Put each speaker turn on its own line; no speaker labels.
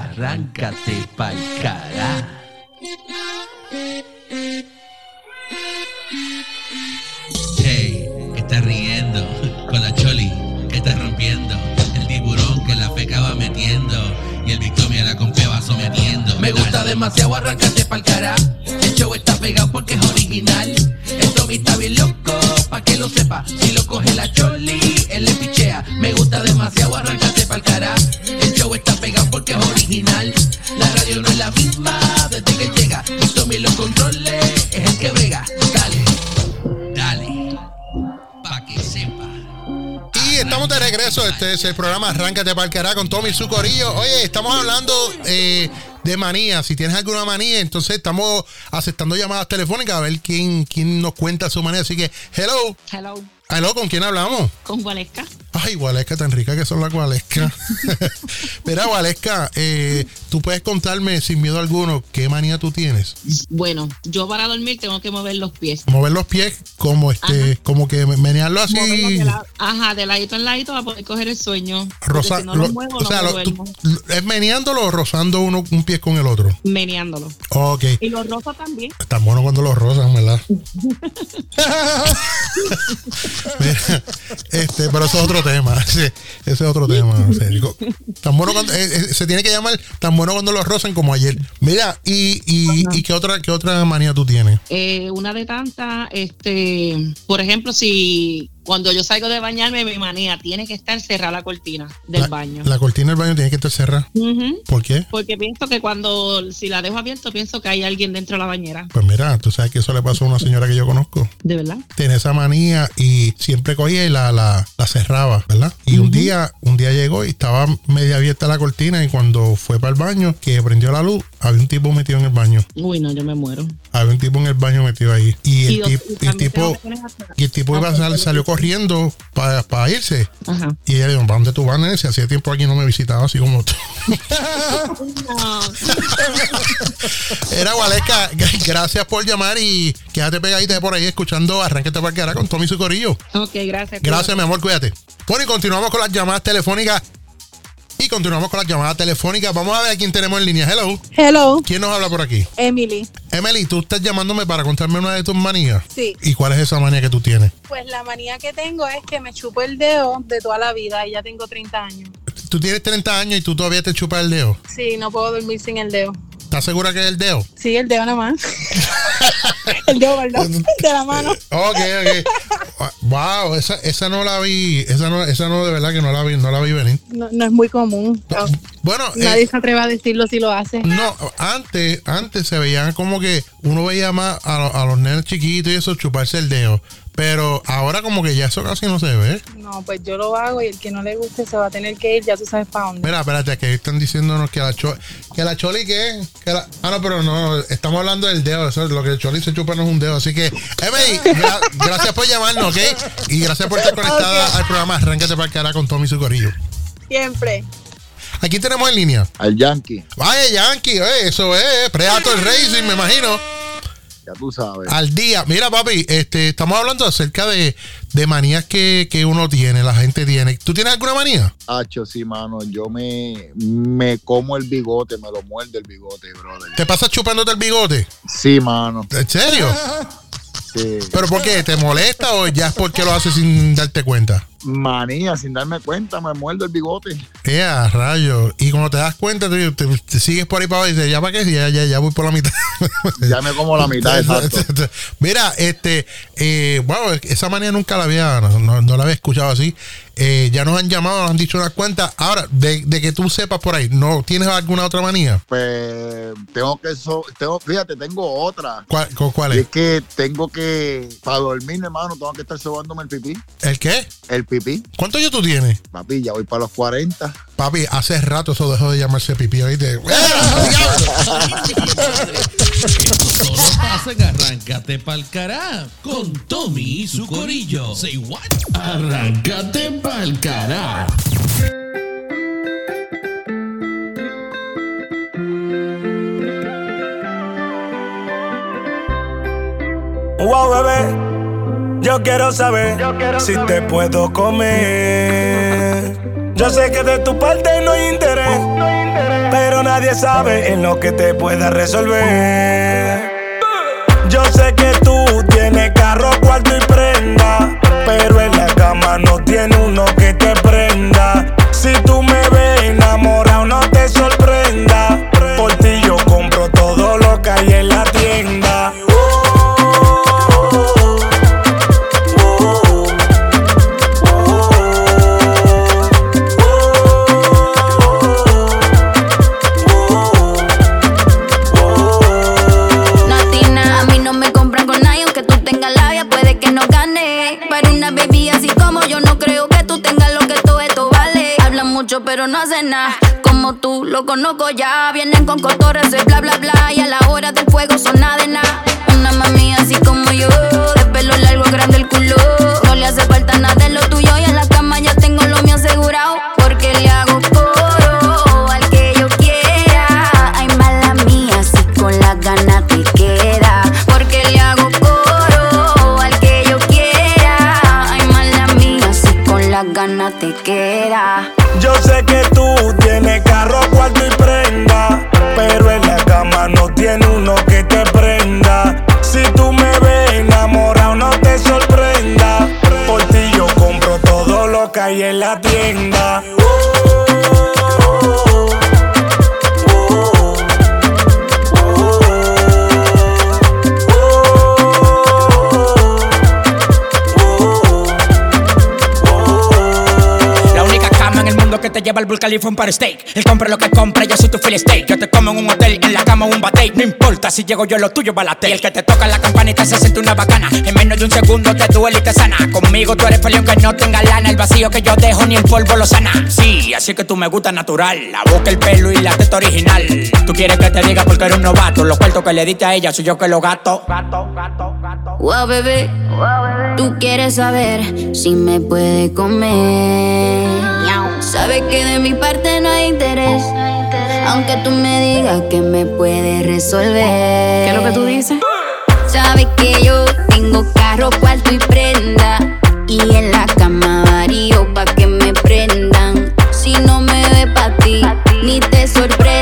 arráncate pa'l cara. Hey, ¿qué estás riendo? Con la choli, ¿qué estás rompiendo? El tiburón que la feca va metiendo. Y el Victoria la compea va sometiendo. Me gusta demasiado, arráncate pa'l cara. El show está pegado porque es original. El Tommy está bien loco, pa' que lo sepa. Si lo coge la choli, él le pichea. Me gusta demasiado, arráncate pa'l cara. Original. La radio no es la misma desde que llega. Y Tommy los controles, es el que brega. Dale, dale, pa' que sepa.
Y estamos de regreso. Este es el programa Arráncate Parqueará con Tommy y su corillo. Oye, estamos hablando eh, de manía. Si tienes alguna manía, entonces estamos aceptando llamadas telefónicas a ver quién, quién nos cuenta su manía. Así que, hello.
Hello,
Hello, ¿con quién hablamos?
con Gualesca.
Ay, Gualesca, tan rica que son las Gualesca. Mira, Gualesca, eh, tú puedes contarme sin miedo alguno qué manía tú tienes.
Bueno, yo para dormir tengo que mover los pies.
Mover los pies como este, como que menearlo así.
Moverlos de la- ajá, de ladito en ladito para poder coger el sueño.
Rosa-
si no
lo-
los muevo,
o sea,
no me
lo- tú-
duermo.
¿es meneándolo o rozando uno un pie con el otro?
Meneándolo.
Ok.
Y los rosa también.
Está bueno cuando los rozan, ¿verdad? Mira, este, pero eso es otro tema. Ese, ese es otro tema. serio. Tan bueno cuando, eh, eh, se tiene que llamar tan bueno cuando los rozan como ayer. Mira, y, y, y qué otra, qué otra manía tú tienes?
Eh, una de tantas, este, por ejemplo, si cuando yo salgo de bañarme, mi manía tiene que estar cerrada la cortina del
la,
baño.
La cortina del baño tiene que estar cerrada. ¿Por qué?
Porque pienso que cuando, si la dejo abierta, pienso que hay alguien dentro de la bañera.
Pues mira, tú sabes que eso le pasó a una señora que yo conozco.
¿De verdad?
Tiene esa manía y siempre cogía y la, la, la cerraba, ¿verdad? Y un día, un día llegó y estaba media abierta la cortina y cuando fue para el baño, que prendió la luz, había un tipo metido en el baño.
Uy, no, yo me muero.
Había un tipo en el baño metido ahí. Y el,
Y-
tip-
y
el
también
tipo, y el tipo iba sal- salió corriendo para irse.
Ajá.
Y ella le dijo, ¿para dónde tú vas, nene? Si hacía tiempo aquí no me visitaba así como tú. Era Gualesca, gracias por llamar y quédate pegadita por ahí escuchando Arranquete Parqueara con Tommy y su corillo.
Ok, gracias.
Gracias, mi amor, cuídate. Bueno, y continuamos con las llamadas telefónicas. Continuamos con las llamadas telefónicas. Vamos a ver a quién tenemos en línea. Hello.
Hello,
¿Quién nos habla por aquí?
Emily.
Emily, tú estás llamándome para contarme una de tus manías.
Sí.
¿Y cuál es esa manía que tú tienes?
Pues la manía que tengo es que me chupo el dedo de toda la vida y ya tengo 30 años.
Tú tienes 30 años y tú todavía te chupas el dedo.
Sí, no puedo dormir sin el dedo.
¿Estás segura que es el dedo?
Sí, el dedo nada más. el dedo, perdón, de la mano.
Ok, ok. Wow, esa, esa no la vi. Esa no, esa no, de verdad que no la vi, no la vi venir.
No, no es muy común. No,
Bueno, eh,
Nadie se atreve a decirlo si lo hace.
No, antes, antes se veían como que uno veía más a, a los nenes chiquitos y eso chuparse el dedo. Pero ahora como que ya eso casi no se ve.
No, pues yo lo hago y el que no le guste se va a tener que ir, ya tú sabes para dónde.
Mira, espérate, que están diciéndonos que la, cho- que la choli que, que la- ah no, pero no, estamos hablando del dedo, eso es lo que el choli se chupa no es un dedo, así que Emily, gra- gracias por llamarnos, ¿ok? Y gracias por estar conectada al programa Arráncate para cara con Tommy y su corillo.
Siempre.
Aquí tenemos en línea.
al Yankee,
Vaya Yankee, eh, eso es, Predator Racing, me imagino.
Ya tú sabes.
Al día. Mira, papi, este, estamos hablando acerca de, de manías que, que uno tiene, la gente tiene. ¿Tú tienes alguna manía?
Hacho, sí, mano, yo me, me como el bigote, me lo muerde el bigote, brother.
¿Te pasas chupándote el bigote?
Sí, mano,
¿En serio?
sí.
¿Pero por qué? ¿Te molesta o ya es porque lo haces sin darte cuenta?
Manía, sin darme cuenta, me muerdo el bigote.
Ya, rayo. Y cuando te das cuenta, te, te- te sigues por ahí para abajo y dices, ¿ya para qué? Ya, ya, ya voy por la mitad.
Ya me como la mitad, exacto.
Mira, este, eh, wow, esa manía nunca la había, no- no la había escuchado así. Eh, ya nos han llamado, nos han dicho unas cuantas. Ahora, de, de que tú sepas por ahí, ¿no tienes alguna otra manía?
Pues tengo que, so- tengo, fíjate, tengo otra.
¿Cuál, cu- cuál
Y
es?
es que tengo que, para dormir, hermano, tengo que estar sobándome el pipí.
¿El qué?
El pipí,
¿Cuántos años tú tienes?
papi, ya voy para los 40.
Papi, hace rato eso dejó de llamarse pipí, ¿oíste?
Solo en Arráncate pa'l cará con Tommy y su corillo. Say what? Arráncate pa'l cará.
Wow, bebé, yo quiero saber si te puedo comer. Yo sé que de tu parte no hay interés, nadie sabe en lo que te pueda resolver. Yo sé que tú tienes carro, cuarto y prenda, pero en la cama no tiene
pero no hacen nada. Como tú, lo conozco ya. Vienen con cotorras de bla bla bla. Y a la hora del fuego son de nada. Una mami así como yo, de pelo largo, grande el culo. No le hace falta nada de lo tuyo. Las ganas te queda. Yo
sé que tú tienes carro, cuarto y prenda, pero en la cama no tiene uno que te prenda. Si tú me ves enamorado, no te sorprenda. Por ti yo compro todo lo que hay en la tienda.
Te lleva al Burj Khalifa un par steak. Él compra lo que compra, yo soy tu fill steak. Yo te como en un hotel, en la cama un bate. No importa si llego yo, lo tuyo balate. Y el que te toca la campanita se siente una bacana. En menos de un segundo te duele y te sana. Conmigo tú eres peleón que no tenga lana. El vacío que yo dejo ni el polvo lo sana. Sí, así que tú me gusta natural. La boca, el pelo y la teta original. Tú quieres que te diga porque eres un novato. Los cuartos que le diste a ella soy yo que lo gato. Gato, gato, gato.
Wow, bebé, tú quieres saber si me puede comer. Sabes que de mi parte no hay interés. Aunque tú me digas que me puedes resolver. ¿Qué
es lo que tú dices?
Sabes que yo tengo carro, cuarto y prenda. Y en la cama varío pa' que me prendan. Si no me ve pa' ti, ni te sorprende.